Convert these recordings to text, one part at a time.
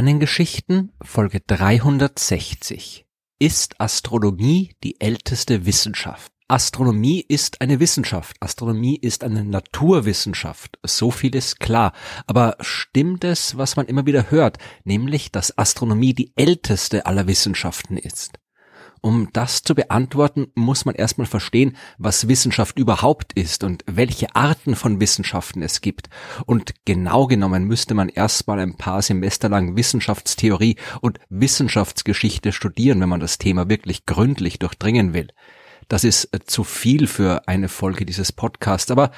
Sternengeschichten Folge 360 Ist Astronomie die älteste Wissenschaft? Astronomie ist eine Wissenschaft. Astronomie ist eine Naturwissenschaft. So viel ist klar. Aber stimmt es, was man immer wieder hört, nämlich, dass Astronomie die älteste aller Wissenschaften ist? Um das zu beantworten, muss man erstmal verstehen, was Wissenschaft überhaupt ist und welche Arten von Wissenschaften es gibt. Und genau genommen müsste man erstmal ein paar Semester lang Wissenschaftstheorie und Wissenschaftsgeschichte studieren, wenn man das Thema wirklich gründlich durchdringen will. Das ist äh, zu viel für eine Folge dieses Podcasts, aber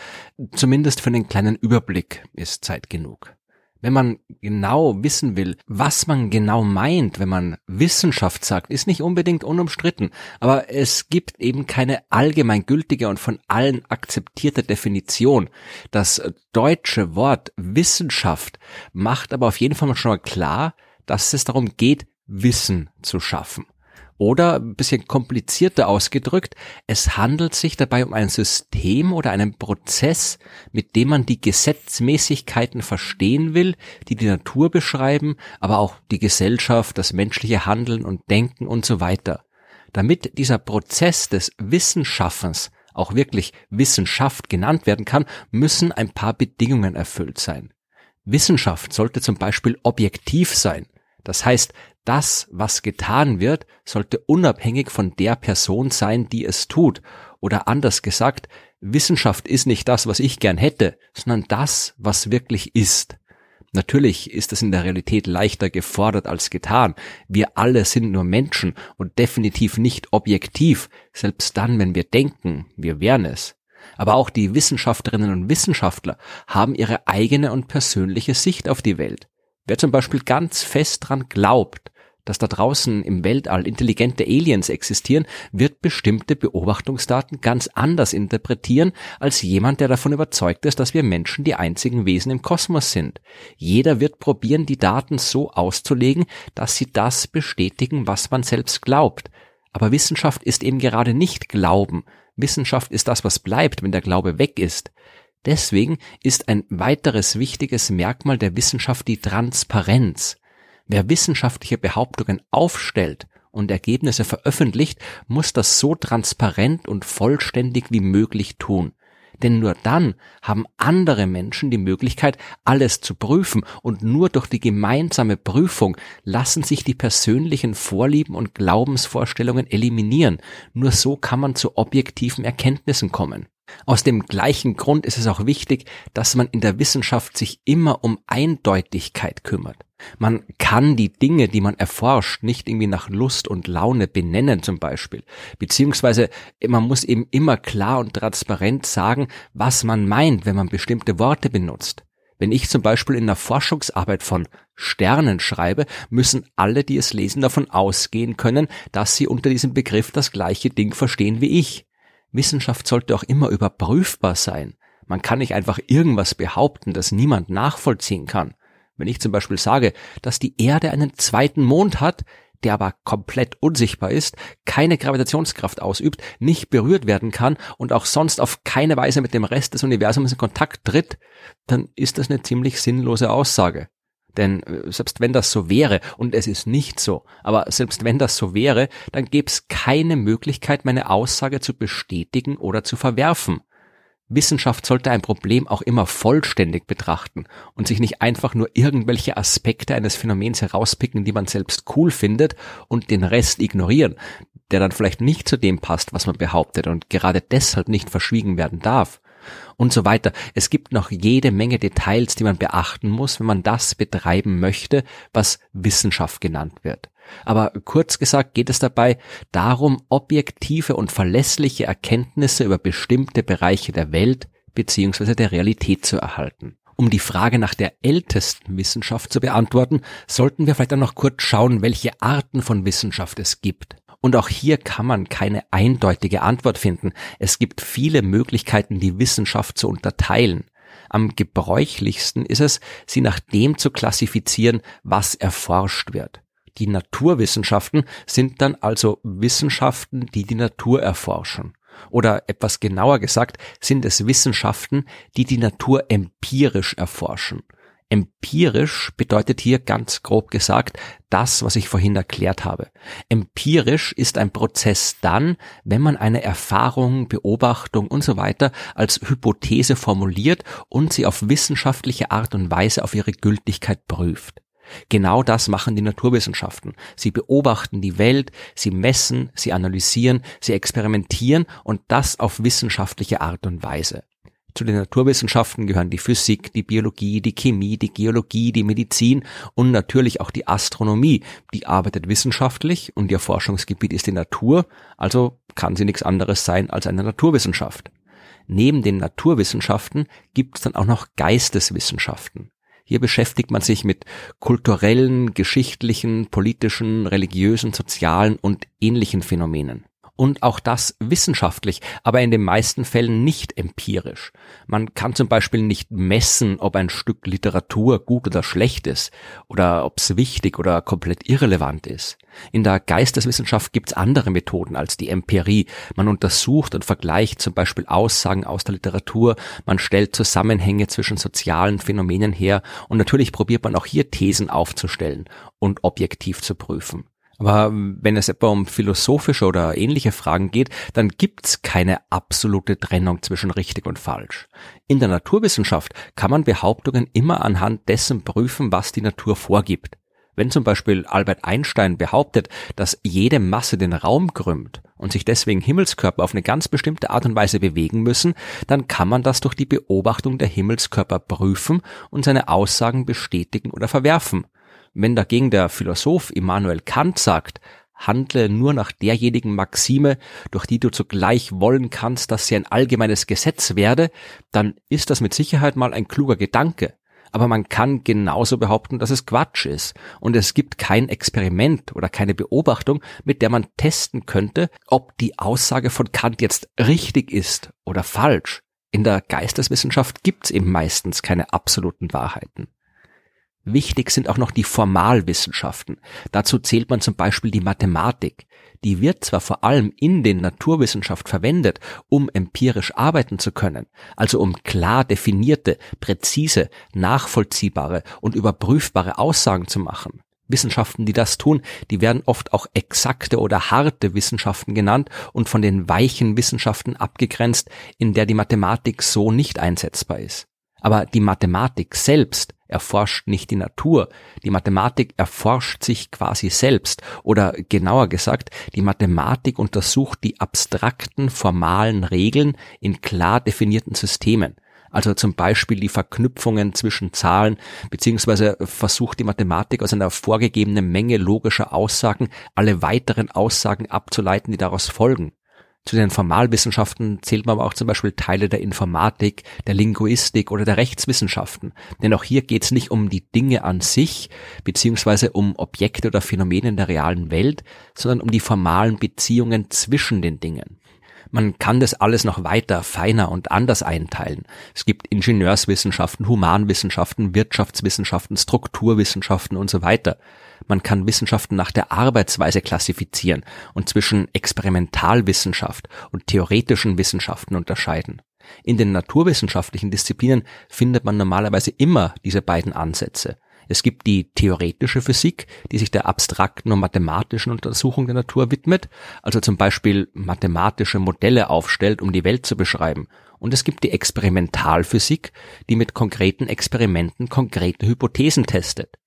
zumindest für einen kleinen Überblick ist Zeit genug. Wenn man genau wissen will, was man genau meint, wenn man Wissenschaft sagt, ist nicht unbedingt unumstritten, aber es gibt eben keine allgemeingültige und von allen akzeptierte Definition. Das deutsche Wort Wissenschaft macht aber auf jeden Fall schon mal klar, dass es darum geht, Wissen zu schaffen. Oder ein bisschen komplizierter ausgedrückt, es handelt sich dabei um ein System oder einen Prozess, mit dem man die Gesetzmäßigkeiten verstehen will, die die Natur beschreiben, aber auch die Gesellschaft, das menschliche Handeln und Denken und so weiter. Damit dieser Prozess des Wissensschaffens auch wirklich Wissenschaft genannt werden kann, müssen ein paar Bedingungen erfüllt sein. Wissenschaft sollte zum Beispiel objektiv sein. Das heißt, das, was getan wird, sollte unabhängig von der Person sein, die es tut. Oder anders gesagt, Wissenschaft ist nicht das, was ich gern hätte, sondern das, was wirklich ist. Natürlich ist es in der Realität leichter gefordert als getan. Wir alle sind nur Menschen und definitiv nicht objektiv, selbst dann, wenn wir denken, wir wären es. Aber auch die Wissenschaftlerinnen und Wissenschaftler haben ihre eigene und persönliche Sicht auf die Welt. Wer zum Beispiel ganz fest dran glaubt, dass da draußen im Weltall intelligente Aliens existieren, wird bestimmte Beobachtungsdaten ganz anders interpretieren als jemand, der davon überzeugt ist, dass wir Menschen die einzigen Wesen im Kosmos sind. Jeder wird probieren, die Daten so auszulegen, dass sie das bestätigen, was man selbst glaubt. Aber Wissenschaft ist eben gerade nicht Glauben. Wissenschaft ist das, was bleibt, wenn der Glaube weg ist. Deswegen ist ein weiteres wichtiges Merkmal der Wissenschaft die Transparenz. Wer wissenschaftliche Behauptungen aufstellt und Ergebnisse veröffentlicht, muss das so transparent und vollständig wie möglich tun. Denn nur dann haben andere Menschen die Möglichkeit, alles zu prüfen und nur durch die gemeinsame Prüfung lassen sich die persönlichen Vorlieben und Glaubensvorstellungen eliminieren. Nur so kann man zu objektiven Erkenntnissen kommen. Aus dem gleichen Grund ist es auch wichtig, dass man in der Wissenschaft sich immer um Eindeutigkeit kümmert. Man kann die Dinge, die man erforscht, nicht irgendwie nach Lust und Laune benennen zum Beispiel. Beziehungsweise man muss eben immer klar und transparent sagen, was man meint, wenn man bestimmte Worte benutzt. Wenn ich zum Beispiel in einer Forschungsarbeit von Sternen schreibe, müssen alle, die es lesen, davon ausgehen können, dass sie unter diesem Begriff das gleiche Ding verstehen wie ich. Wissenschaft sollte auch immer überprüfbar sein. Man kann nicht einfach irgendwas behaupten, das niemand nachvollziehen kann. Wenn ich zum Beispiel sage, dass die Erde einen zweiten Mond hat, der aber komplett unsichtbar ist, keine Gravitationskraft ausübt, nicht berührt werden kann und auch sonst auf keine Weise mit dem Rest des Universums in Kontakt tritt, dann ist das eine ziemlich sinnlose Aussage. Denn äh, selbst wenn das so wäre, und es ist nicht so, aber selbst wenn das so wäre, dann gäbe es keine Möglichkeit, meine Aussage zu bestätigen oder zu verwerfen. Wissenschaft sollte ein Problem auch immer vollständig betrachten und sich nicht einfach nur irgendwelche Aspekte eines Phänomens herauspicken, die man selbst cool findet und den Rest ignorieren, der dann vielleicht nicht zu dem passt, was man behauptet und gerade deshalb nicht verschwiegen werden darf und so weiter. Es gibt noch jede Menge Details, die man beachten muss, wenn man das betreiben möchte, was Wissenschaft genannt wird. Aber kurz gesagt geht es dabei darum, objektive und verlässliche Erkenntnisse über bestimmte Bereiche der Welt bzw. der Realität zu erhalten. Um die Frage nach der ältesten Wissenschaft zu beantworten, sollten wir vielleicht dann noch kurz schauen, welche Arten von Wissenschaft es gibt. Und auch hier kann man keine eindeutige Antwort finden. Es gibt viele Möglichkeiten, die Wissenschaft zu unterteilen. Am gebräuchlichsten ist es, sie nach dem zu klassifizieren, was erforscht wird. Die Naturwissenschaften sind dann also Wissenschaften, die die Natur erforschen. Oder etwas genauer gesagt, sind es Wissenschaften, die die Natur empirisch erforschen. Empirisch bedeutet hier ganz grob gesagt das, was ich vorhin erklärt habe. Empirisch ist ein Prozess dann, wenn man eine Erfahrung, Beobachtung und so weiter als Hypothese formuliert und sie auf wissenschaftliche Art und Weise auf ihre Gültigkeit prüft. Genau das machen die Naturwissenschaften. Sie beobachten die Welt, sie messen, sie analysieren, sie experimentieren und das auf wissenschaftliche Art und Weise. Zu den Naturwissenschaften gehören die Physik, die Biologie, die Chemie, die Geologie, die Medizin und natürlich auch die Astronomie. Die arbeitet wissenschaftlich und ihr Forschungsgebiet ist die Natur, also kann sie nichts anderes sein als eine Naturwissenschaft. Neben den Naturwissenschaften gibt es dann auch noch Geisteswissenschaften. Hier beschäftigt man sich mit kulturellen, geschichtlichen, politischen, religiösen, sozialen und ähnlichen Phänomenen und auch das wissenschaftlich, aber in den meisten Fällen nicht empirisch. Man kann zum Beispiel nicht messen, ob ein Stück Literatur gut oder schlecht ist oder ob es wichtig oder komplett irrelevant ist. In der Geisteswissenschaft gibt's andere Methoden als die Empirie. Man untersucht und vergleicht zum Beispiel Aussagen aus der Literatur, man stellt Zusammenhänge zwischen sozialen Phänomenen her und natürlich probiert man auch hier Thesen aufzustellen und objektiv zu prüfen. Aber wenn es etwa um philosophische oder ähnliche Fragen geht, dann gibt's keine absolute Trennung zwischen richtig und falsch. In der Naturwissenschaft kann man Behauptungen immer anhand dessen prüfen, was die Natur vorgibt. Wenn zum Beispiel Albert Einstein behauptet, dass jede Masse den Raum krümmt und sich deswegen Himmelskörper auf eine ganz bestimmte Art und Weise bewegen müssen, dann kann man das durch die Beobachtung der Himmelskörper prüfen und seine Aussagen bestätigen oder verwerfen. Wenn dagegen der Philosoph Immanuel Kant sagt, handle nur nach derjenigen Maxime, durch die du zugleich wollen kannst, dass sie ein allgemeines Gesetz werde, dann ist das mit Sicherheit mal ein kluger Gedanke. Aber man kann genauso behaupten, dass es Quatsch ist. Und es gibt kein Experiment oder keine Beobachtung, mit der man testen könnte, ob die Aussage von Kant jetzt richtig ist oder falsch. In der Geisteswissenschaft gibt's eben meistens keine absoluten Wahrheiten. Wichtig sind auch noch die Formalwissenschaften. Dazu zählt man zum Beispiel die Mathematik. Die wird zwar vor allem in den Naturwissenschaft verwendet, um empirisch arbeiten zu können, also um klar definierte, präzise, nachvollziehbare und überprüfbare Aussagen zu machen. Wissenschaften, die das tun, die werden oft auch exakte oder harte Wissenschaften genannt und von den weichen Wissenschaften abgegrenzt, in der die Mathematik so nicht einsetzbar ist. Aber die Mathematik selbst erforscht nicht die Natur. Die Mathematik erforscht sich quasi selbst. Oder genauer gesagt, die Mathematik untersucht die abstrakten formalen Regeln in klar definierten Systemen. Also zum Beispiel die Verknüpfungen zwischen Zahlen, beziehungsweise versucht die Mathematik aus einer vorgegebenen Menge logischer Aussagen alle weiteren Aussagen abzuleiten, die daraus folgen. Zu den Formalwissenschaften zählt man aber auch zum Beispiel Teile der Informatik, der Linguistik oder der Rechtswissenschaften. Denn auch hier geht es nicht um die Dinge an sich, beziehungsweise um Objekte oder Phänomene in der realen Welt, sondern um die formalen Beziehungen zwischen den Dingen. Man kann das alles noch weiter, feiner und anders einteilen. Es gibt Ingenieurswissenschaften, Humanwissenschaften, Wirtschaftswissenschaften, Strukturwissenschaften und so weiter. Man kann Wissenschaften nach der Arbeitsweise klassifizieren und zwischen Experimentalwissenschaft und theoretischen Wissenschaften unterscheiden. In den naturwissenschaftlichen Disziplinen findet man normalerweise immer diese beiden Ansätze. Es gibt die theoretische Physik, die sich der abstrakten und mathematischen Untersuchung der Natur widmet, also zum Beispiel mathematische Modelle aufstellt, um die Welt zu beschreiben. Und es gibt die Experimentalphysik, die mit konkreten Experimenten konkrete Hypothesen testet.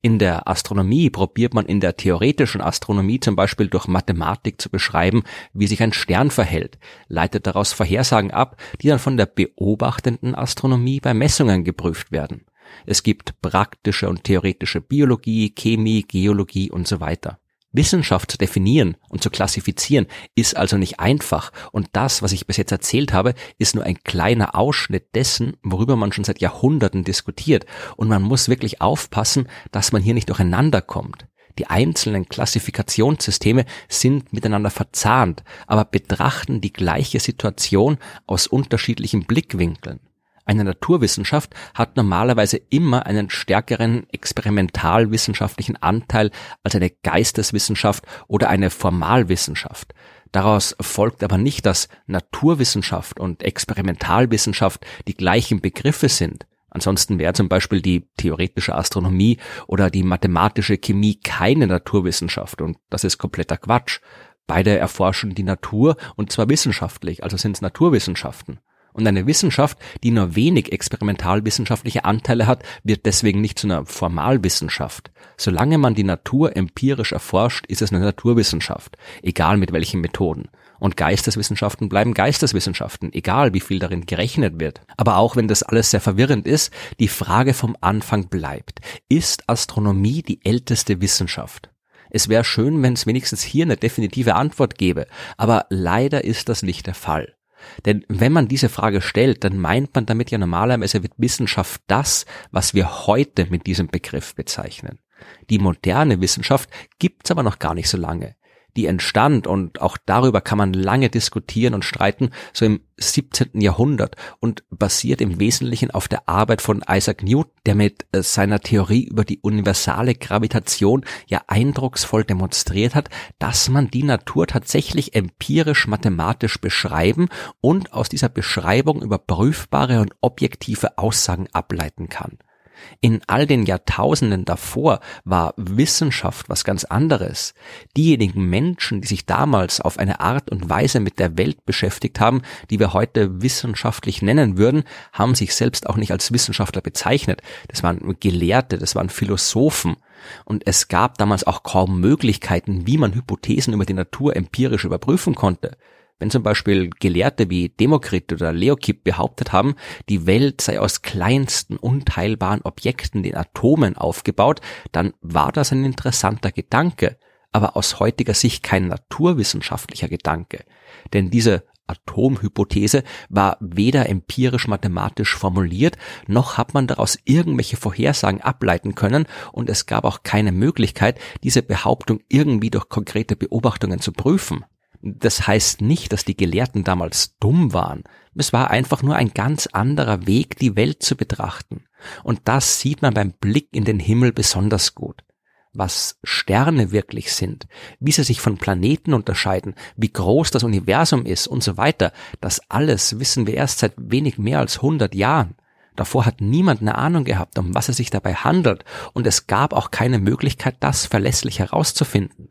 In der Astronomie probiert man in der theoretischen Astronomie zum Beispiel durch Mathematik zu beschreiben, wie sich ein Stern verhält, leitet daraus Vorhersagen ab, die dann von der beobachtenden Astronomie bei Messungen geprüft werden. Es gibt praktische und theoretische Biologie, Chemie, Geologie und so weiter. Wissenschaft zu definieren und zu klassifizieren ist also nicht einfach und das, was ich bis jetzt erzählt habe, ist nur ein kleiner Ausschnitt dessen, worüber man schon seit Jahrhunderten diskutiert und man muss wirklich aufpassen, dass man hier nicht durcheinander kommt. Die einzelnen Klassifikationssysteme sind miteinander verzahnt, aber betrachten die gleiche Situation aus unterschiedlichen Blickwinkeln. Eine Naturwissenschaft hat normalerweise immer einen stärkeren experimentalwissenschaftlichen Anteil als eine Geisteswissenschaft oder eine Formalwissenschaft. Daraus folgt aber nicht, dass Naturwissenschaft und Experimentalwissenschaft die gleichen Begriffe sind. Ansonsten wäre zum Beispiel die theoretische Astronomie oder die mathematische Chemie keine Naturwissenschaft und das ist kompletter Quatsch. Beide erforschen die Natur und zwar wissenschaftlich, also sind es Naturwissenschaften. Und eine Wissenschaft, die nur wenig experimentalwissenschaftliche Anteile hat, wird deswegen nicht zu einer Formalwissenschaft. Solange man die Natur empirisch erforscht, ist es eine Naturwissenschaft, egal mit welchen Methoden. Und Geisteswissenschaften bleiben Geisteswissenschaften, egal wie viel darin gerechnet wird. Aber auch wenn das alles sehr verwirrend ist, die Frage vom Anfang bleibt. Ist Astronomie die älteste Wissenschaft? Es wäre schön, wenn es wenigstens hier eine definitive Antwort gäbe, aber leider ist das nicht der Fall. Denn wenn man diese Frage stellt, dann meint man damit ja normalerweise mit Wissenschaft das, was wir heute mit diesem Begriff bezeichnen. Die moderne Wissenschaft gibt's aber noch gar nicht so lange die entstand und auch darüber kann man lange diskutieren und streiten, so im 17. Jahrhundert und basiert im Wesentlichen auf der Arbeit von Isaac Newton, der mit äh, seiner Theorie über die universale Gravitation ja eindrucksvoll demonstriert hat, dass man die Natur tatsächlich empirisch mathematisch beschreiben und aus dieser Beschreibung überprüfbare und objektive Aussagen ableiten kann. In all den Jahrtausenden davor war Wissenschaft was ganz anderes. Diejenigen Menschen, die sich damals auf eine Art und Weise mit der Welt beschäftigt haben, die wir heute wissenschaftlich nennen würden, haben sich selbst auch nicht als Wissenschaftler bezeichnet. Das waren Gelehrte, das waren Philosophen. Und es gab damals auch kaum Möglichkeiten, wie man Hypothesen über die Natur empirisch überprüfen konnte. Wenn zum Beispiel Gelehrte wie Demokrit oder Leokipp behauptet haben, die Welt sei aus kleinsten unteilbaren Objekten, den Atomen, aufgebaut, dann war das ein interessanter Gedanke, aber aus heutiger Sicht kein naturwissenschaftlicher Gedanke. Denn diese Atomhypothese war weder empirisch mathematisch formuliert, noch hat man daraus irgendwelche Vorhersagen ableiten können und es gab auch keine Möglichkeit, diese Behauptung irgendwie durch konkrete Beobachtungen zu prüfen. Das heißt nicht, dass die Gelehrten damals dumm waren. Es war einfach nur ein ganz anderer Weg, die Welt zu betrachten. Und das sieht man beim Blick in den Himmel besonders gut. Was Sterne wirklich sind, wie sie sich von Planeten unterscheiden, wie groß das Universum ist und so weiter, das alles wissen wir erst seit wenig mehr als 100 Jahren. Davor hat niemand eine Ahnung gehabt, um was es sich dabei handelt, und es gab auch keine Möglichkeit, das verlässlich herauszufinden.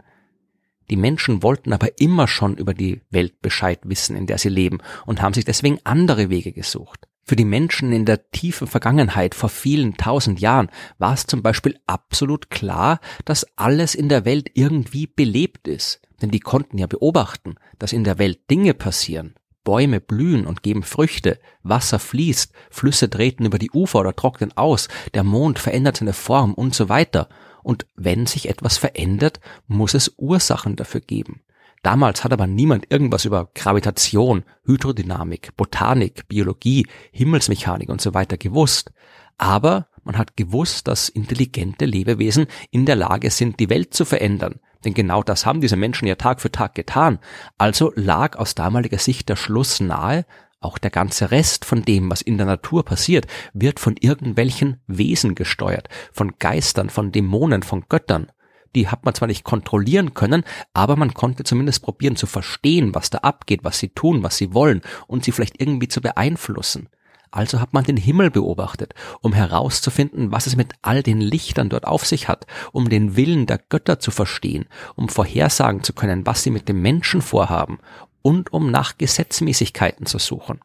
Die Menschen wollten aber immer schon über die Welt Bescheid wissen, in der sie leben und haben sich deswegen andere Wege gesucht. Für die Menschen in der tiefen Vergangenheit vor vielen tausend Jahren war es zum Beispiel absolut klar, dass alles in der Welt irgendwie belebt ist. Denn die konnten ja beobachten, dass in der Welt Dinge passieren. Bäume blühen und geben Früchte, Wasser fließt, Flüsse treten über die Ufer oder trocknen aus, der Mond verändert seine Form und so weiter. Und wenn sich etwas verändert, muss es Ursachen dafür geben. Damals hat aber niemand irgendwas über Gravitation, Hydrodynamik, Botanik, Biologie, Himmelsmechanik und so weiter gewusst. Aber man hat gewusst, dass intelligente Lebewesen in der Lage sind, die Welt zu verändern. Denn genau das haben diese Menschen ja Tag für Tag getan. Also lag aus damaliger Sicht der Schluss nahe, auch der ganze Rest von dem, was in der Natur passiert, wird von irgendwelchen Wesen gesteuert, von Geistern, von Dämonen, von Göttern. Die hat man zwar nicht kontrollieren können, aber man konnte zumindest probieren zu verstehen, was da abgeht, was sie tun, was sie wollen und sie vielleicht irgendwie zu beeinflussen. Also hat man den Himmel beobachtet, um herauszufinden, was es mit all den Lichtern dort auf sich hat, um den Willen der Götter zu verstehen, um vorhersagen zu können, was sie mit dem Menschen vorhaben und um nach Gesetzmäßigkeiten zu suchen.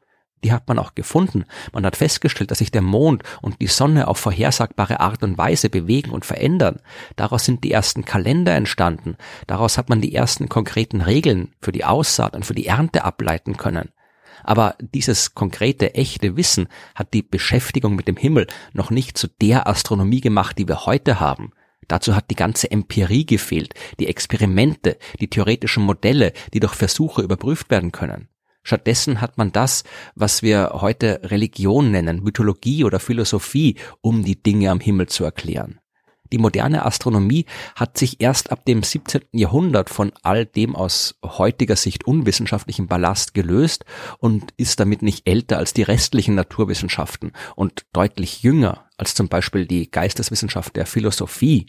Die hat man auch gefunden. Man hat festgestellt, dass sich der Mond und die Sonne auf vorhersagbare Art und Weise bewegen und verändern. Daraus sind die ersten Kalender entstanden. Daraus hat man die ersten konkreten Regeln für die Aussaat und für die Ernte ableiten können. Aber dieses konkrete, echte Wissen hat die Beschäftigung mit dem Himmel noch nicht zu der Astronomie gemacht, die wir heute haben. Dazu hat die ganze Empirie gefehlt, die Experimente, die theoretischen Modelle, die durch Versuche überprüft werden können. Stattdessen hat man das, was wir heute Religion nennen, Mythologie oder Philosophie, um die Dinge am Himmel zu erklären. Die moderne Astronomie hat sich erst ab dem 17. Jahrhundert von all dem aus heutiger Sicht unwissenschaftlichen Ballast gelöst und ist damit nicht älter als die restlichen Naturwissenschaften und deutlich jünger als zum Beispiel die Geisteswissenschaft der Philosophie.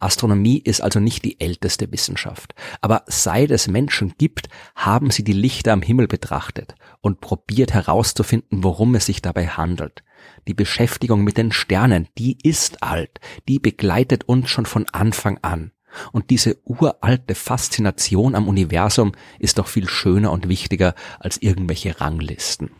Astronomie ist also nicht die älteste Wissenschaft. Aber seit es Menschen gibt, haben sie die Lichter am Himmel betrachtet und probiert herauszufinden, worum es sich dabei handelt. Die Beschäftigung mit den Sternen, die ist alt, die begleitet uns schon von Anfang an. Und diese uralte Faszination am Universum ist doch viel schöner und wichtiger als irgendwelche Ranglisten.